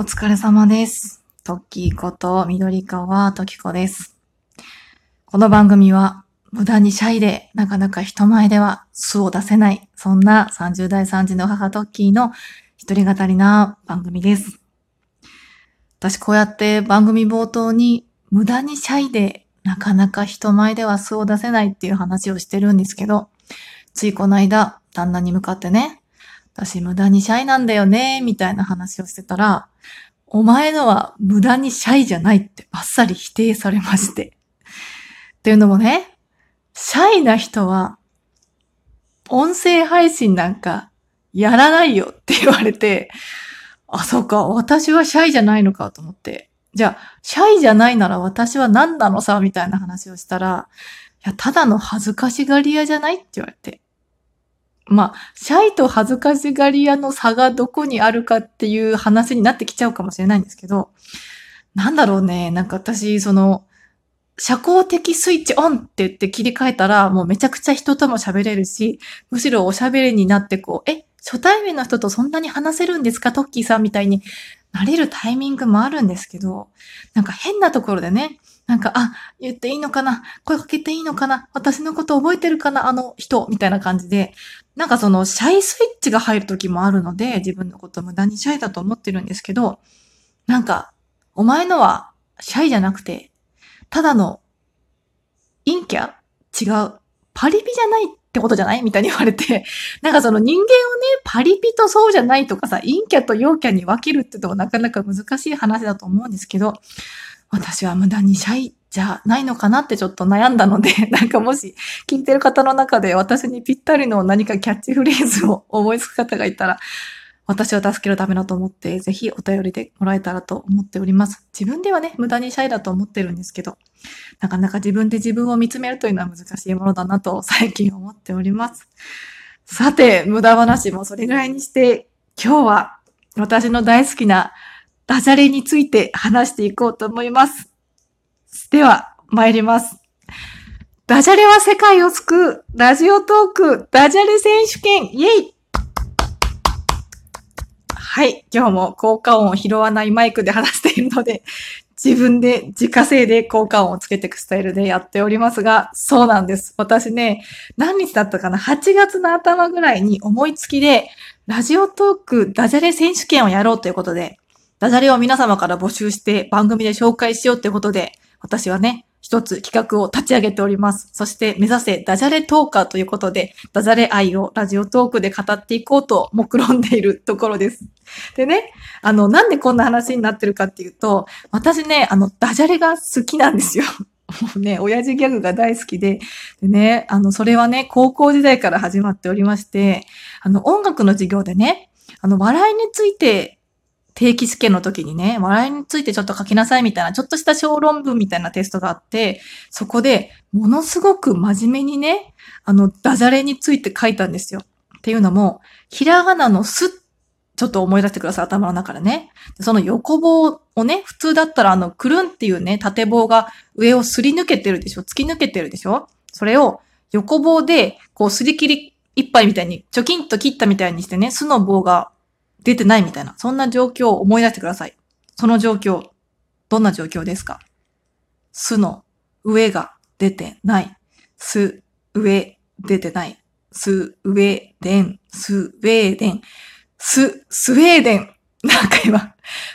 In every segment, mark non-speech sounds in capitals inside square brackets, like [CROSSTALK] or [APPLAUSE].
お疲れ様です。トッキーこと緑川トキコです。この番組は無駄にシャイでなかなか人前では素を出せない、そんな30代3児の母トッキーの一人語りな番組です。私こうやって番組冒頭に無駄にシャイでなかなか人前では素を出せないっていう話をしてるんですけど、ついこの間旦那に向かってね、私無駄にシャイなんだよね、みたいな話をしてたら、お前のは無駄にシャイじゃないってバッサリ否定されまして。[LAUGHS] っていうのもね、シャイな人は、音声配信なんかやらないよって言われて、あ、そうか、私はシャイじゃないのかと思って。じゃあ、シャイじゃないなら私は何なのさ、みたいな話をしたら、いや、ただの恥ずかしがり屋じゃないって言われて。まあ、シャイと恥ずかしがり屋の差がどこにあるかっていう話になってきちゃうかもしれないんですけど、なんだろうね、なんか私、その、社交的スイッチオンって言って切り替えたら、もうめちゃくちゃ人とも喋れるし、むしろおしゃべりになってこう、え、初対面の人とそんなに話せるんですかトッキーさんみたいになれるタイミングもあるんですけど、なんか変なところでね、なんか、あ、言っていいのかな？声かけていいのかな？私のこと覚えてるかな？あの人？みたいな感じで、なんかそのシャイスイッチが入る時もあるので、自分のこと無駄にシャイだと思ってるんですけど、なんか、お前のはシャイじゃなくて、ただの陰キャ？違う。パリピじゃないってことじゃない？みたいに言われて、なんかその人間をね、パリピとそうじゃないとかさ、陰キャと陽キャに分けるってとこなかなか難しい話だと思うんですけど、私は無駄にシャイじゃないのかなってちょっと悩んだので、[LAUGHS] なんかもし聞いてる方の中で私にぴったりの何かキャッチフレーズを思いつく方がいたら、私を助けるためだと思って、ぜひお便りでもらえたらと思っております。自分ではね、無駄にシャイだと思ってるんですけど、なかなか自分で自分を見つめるというのは難しいものだなと最近思っております。さて、無駄話もそれぐらいにして、今日は私の大好きなダジャレについて話していこうと思います。では、参ります。ダジャレは世界を救うラジオトークダジャレ選手権イェイはい。今日も効果音を拾わないマイクで話しているので、自分で自家製で効果音をつけていくスタイルでやっておりますが、そうなんです。私ね、何日だったかな ?8 月の頭ぐらいに思いつきで、ラジオトークダジャレ選手権をやろうということで、ダジャレを皆様から募集して番組で紹介しようということで、私はね、一つ企画を立ち上げております。そして目指せダジャレトーカーということで、ダジャレ愛をラジオトークで語っていこうと目論んでいるところです。でね、あの、なんでこんな話になってるかっていうと、私ね、あの、ダジャレが好きなんですよ。[LAUGHS] もうね、親父ギャグが大好きで、でね、あの、それはね、高校時代から始まっておりまして、あの、音楽の授業でね、あの、笑いについて定期試験の時にね、笑いについてちょっと書きなさいみたいな、ちょっとした小論文みたいなテストがあって、そこでものすごく真面目にね、あの、ダジャレについて書いたんですよ。っていうのも、ひらがなのす、ちょっと思い出してください、頭の中でね。その横棒をね、普通だったらあの、くるんっていうね、縦棒が上をすり抜けてるでしょ？突き抜けてるでしょ？それを横棒で、こう、すり切り一杯みたいに、チョキンと切ったみたいにしてね、巣の棒が出てないみたいな、そんな状況を思い出してください。その状況、どんな状況ですか？巣の上が出てない。巣、上、出てない。スウェーデン、スウェーデン、ス、スウェーデン。なんか今、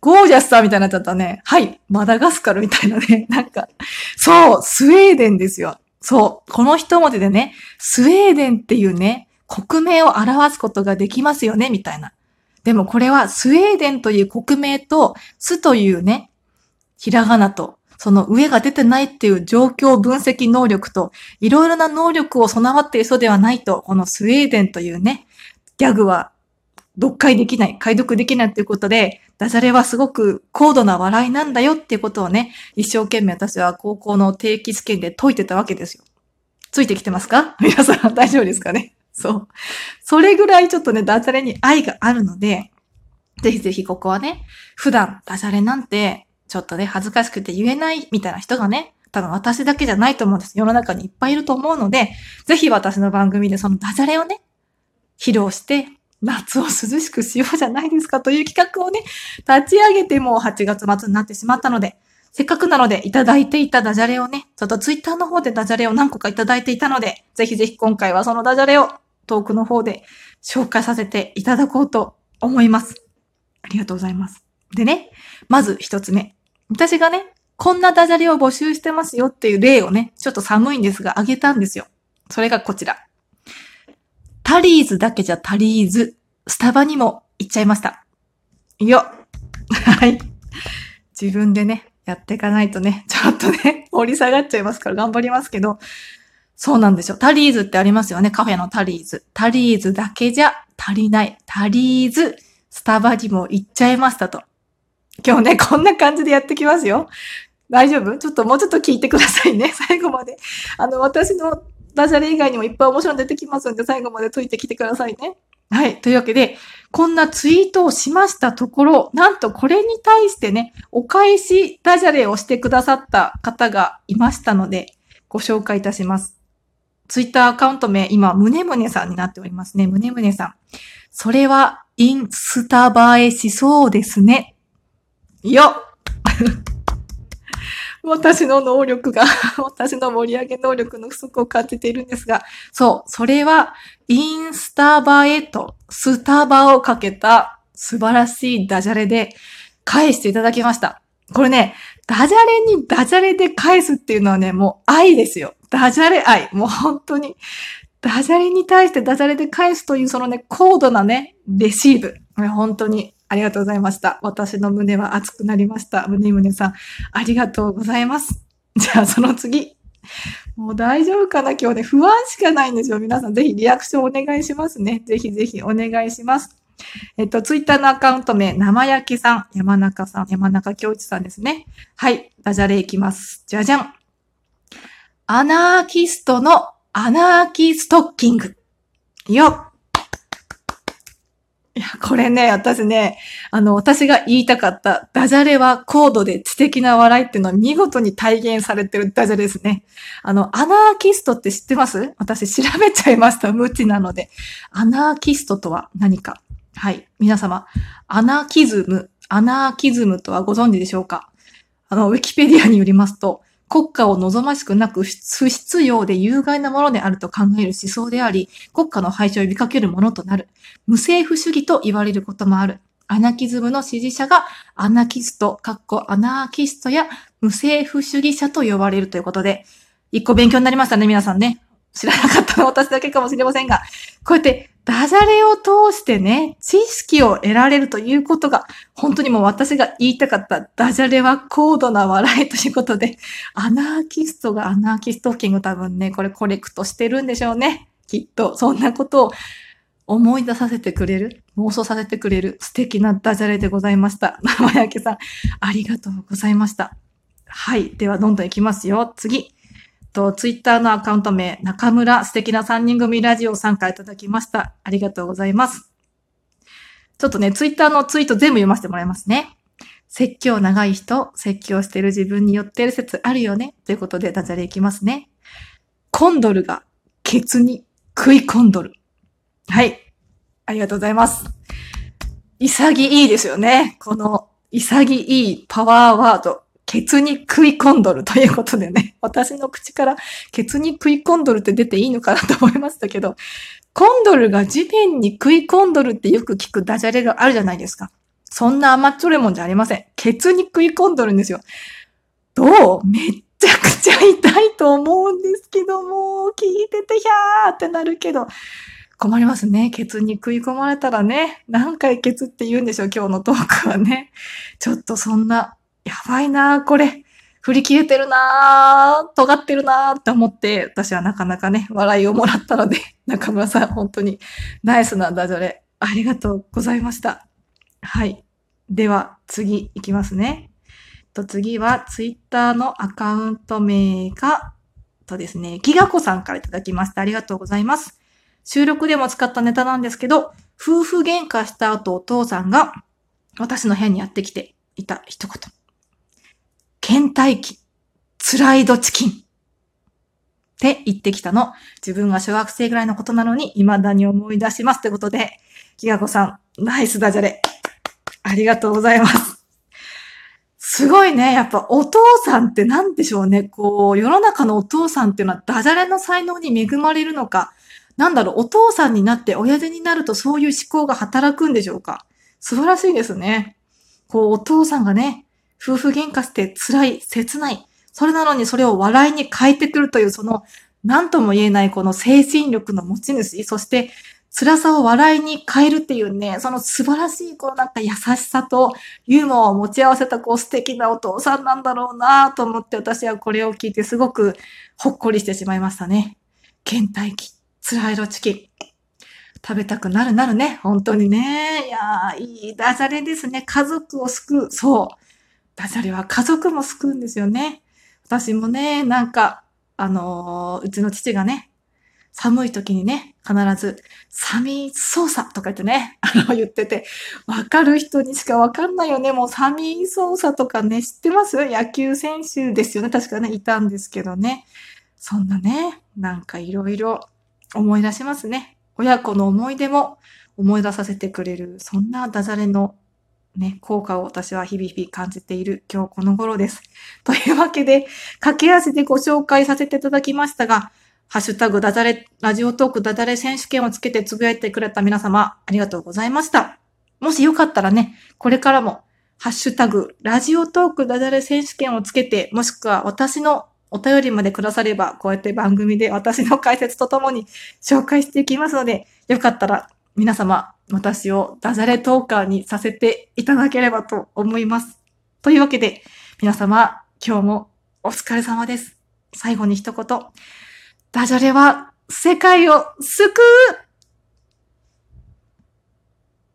ゴージャスさんみたいになっちゃったね。はい、マダガスカルみたいなね。[LAUGHS] なんか、そう、スウェーデンですよ。そう、この一文字でね、スウェーデンっていうね、国名を表すことができますよね、みたいな。でもこれはスウェーデンという国名と、スというね、ひらがなと、その上が出てないっていう状況分析能力と、いろいろな能力を備わっている人ではないと、このスウェーデンというね、ギャグは読解できない、解読できないということで、ダジャレはすごく高度な笑いなんだよっていうことをね、一生懸命私は高校の定期試験で解いてたわけですよ。ついてきてますか？[LAUGHS] 皆さん大丈夫ですかね？そう。それぐらいちょっとね、ダジャレに愛があるので、ぜひぜひここはね、普段ダジャレなんて、ちょっとね、恥ずかしくて言えないみたいな人がね、多分私だけじゃないと思うんです。世の中にいっぱいいると思うので、ぜひ私の番組でそのダジャレをね、披露して、夏を涼しくしようじゃないですかという企画をね、立ち上げてもう8月末になってしまったので、せっかくなのでいただいていたダジャレをね、ちょっとツイッターの方でダジャレを何個かいただいていたので、ぜひぜひ今回はそのダジャレをトークの方で紹介させていただこうと思います。ありがとうございます。でね、まず一つ目。私がね、こんなダジャレを募集してますよっていう例をね、ちょっと寒いんですが、あげたんですよ。それがこちら。タリーズだけじゃ足りず、スタバにも行っちゃいました。よはい。自分でね、やっていかないとね、ちょっとね、盛り下がっちゃいますから頑張りますけど、そうなんですよ。タリーズってありますよね。カフェのタリーズ。タリーズだけじゃ足りない。タリーズ、スタバにも行っちゃいましたと。今日ね、こんな感じでやってきますよ。大丈夫？ちょっともうちょっと聞いてくださいね。[LAUGHS] 最後まで。あの、私のダジャレ以外にもいっぱい面白いの出てきますんで、最後まで解いてきてくださいね。はい。というわけで、こんなツイートをしましたところ、なんとこれに対してね、お返しダジャレをしてくださった方がいましたので、ご紹介いたします。ツイッターアカウント名、今、むねむねさんになっておりますね。むねむねさん。それは、インスタ映えしそうですね。よっ [LAUGHS] 私の能力が、[LAUGHS] 私の盛り上げ能力の不足を感じているんですが、そう、それは、インスタ映えとスタバをかけた素晴らしいダジャレで返していただきました。これね、ダジャレにダジャレで返すっていうのはね、もう愛ですよ。ダジャレ愛。もう本当に。ダジャレに対してダジャレで返すというそのね、高度なね、レシーブ。本当にありがとうございました。私の胸は熱くなりました。胸胸さん、ありがとうございます。じゃあ、その次。もう大丈夫かな？今日ね、不安しかないんですよ。皆さん、ぜひリアクションお願いしますね。ぜひぜひお願いします。えっと、ツイッターのアカウント名、生焼きさん、山中さん、山中京一さんですね。はい、ダジャレいきます。じゃじゃん。アナーキストのアナーキストッキング。よっ。いや、これね、私ね、あの、私が言いたかったダジャレは高度で知的な笑いっていうのは見事に体現されてるダジャレですね。あの、アナーキストって知ってます？私調べちゃいました。無知なので。アナーキストとは何かはい。皆様、アナーキズム、アナーキズムとはご存知でしょうか？あの、ウィキペディアによりますと、国家を望ましくなく不必要で有害なものであると考える思想であり、国家の廃止を呼びかけるものとなる。無政府主義と言われることもある。アナキズムの支持者がアナキスト、かっこアナーキストや無政府主義者と呼ばれるということで、一個勉強になりましたね、皆さんね。知らなかったの私だけかもしれませんが、こうやってダジャレを通してね、知識を得られるということが、本当にもう私が言いたかったダジャレは高度な笑いということで、アナーキストが穴あきストッキング多分ね、これコレクトしてるんでしょうね。きっと、そんなことを思い出させてくれる、妄想させてくれる素敵なダジャレでございました。生焼けさん、ありがとうございました。はい。では、どんどん行きますよ。次。と、ツイッターのアカウント名、中村素敵な3人組ラジオ参加いただきました。ありがとうございます。ちょっとね、ツイッターのツイート全部読ませてもらいますね。説教長い人、説教してる自分に寄ってる説あるよね。ということで、ダジャレいきますね。コンドルがケツに食い込んどる。はい。ありがとうございます。潔いですよね。この潔いパワーワード。ケツに食い込んどるということでね、[LAUGHS] 私の口からケツに食い込んどるって出ていいのかなと思いましたけど、コンドルが地面に食い込んどるってよく聞くダジャレがあるじゃないですか。そんな甘っちょれもんじゃありません。ケツに食い込んどるんですよ。どう？めっちゃくちゃ痛いと思うんですけども、聞いててひゃーってなるけど、困りますね。ケツに食い込まれたらね、何回ケツって言うんでしょう、今日のトークはね。ちょっとそんなやばいなこれ。振り切れてるな尖ってるなって思って、私はなかなかね、笑いをもらったので、[LAUGHS] 中村さん、本当にナイスなダジャレ、ありがとうございました。はい。では、次いきますね。と次は、ツイッターのアカウント名が、とですね、ギガコさんからいただきました。ありがとうございます。収録でも使ったネタなんですけど、夫婦喧嘩した後お父さんが私の部屋にやってきていた一言。倦怠期、スライドチキンって言ってきたの。自分が小学生ぐらいのことなのに未だに思い出しますってことで、きがこさん、ナイスダジャレ。ありがとうございます。すごいね。やっぱお父さんって何でしょうね。こう、世の中のお父さんっていうのはダジャレの才能に恵まれるのか、なんだろう、お父さんになって親父になるとそういう思考が働くんでしょうか。素晴らしいですね。こう、お父さんがね、夫婦喧嘩して辛い、切ない。それなのにそれを笑いに変えてくるという、その、何とも言えないこの精神力の持ち主、そして辛さを笑いに変えるっていうね、その素晴らしいこうなんか優しさとユーモアを持ち合わせたこう素敵なお父さんなんだろうなと思って私はこれを聞いてすごくほっこりしてしまいましたね。倦怠期、辛いロチキン。食べたくなるなるね。本当にね。いや、いいダジャレですね。家族を救う。そう。ダジャレは家族も救うんですよね。私もね、なんか、あのー、うちの父がね、寒い時にね、必ず、寒い操作とか言ってね、[LAUGHS] あの、言ってて、わかる人にしかわかんないよね。もう寒い操作とかね、知ってます？野球選手ですよね。確かね、いたんですけどね。そんなね、なんかいろいろ思い出しますね。親子の思い出も思い出させてくれる、そんなダジャレのね、効果を私は日々日々感じている今日この頃です。[LAUGHS] というわけで、駆け足でご紹介させていただきましたが、ハッシュタグダジャレ、ラジオトークダジャレ選手権をつけてつぶやいてくれた皆様、ありがとうございました。もしよかったらね、これからも、ハッシュタグ、ラジオトークダジャレ選手権をつけて、もしくは私のお便りまでくだされば、こうやって番組で私の解説とともに紹介していきますので、よかったら皆様、私をダジャレトーカーにさせていただければと思います。というわけで、皆様、今日もお疲れ様です。最後に一言。ダジャレは世界を救う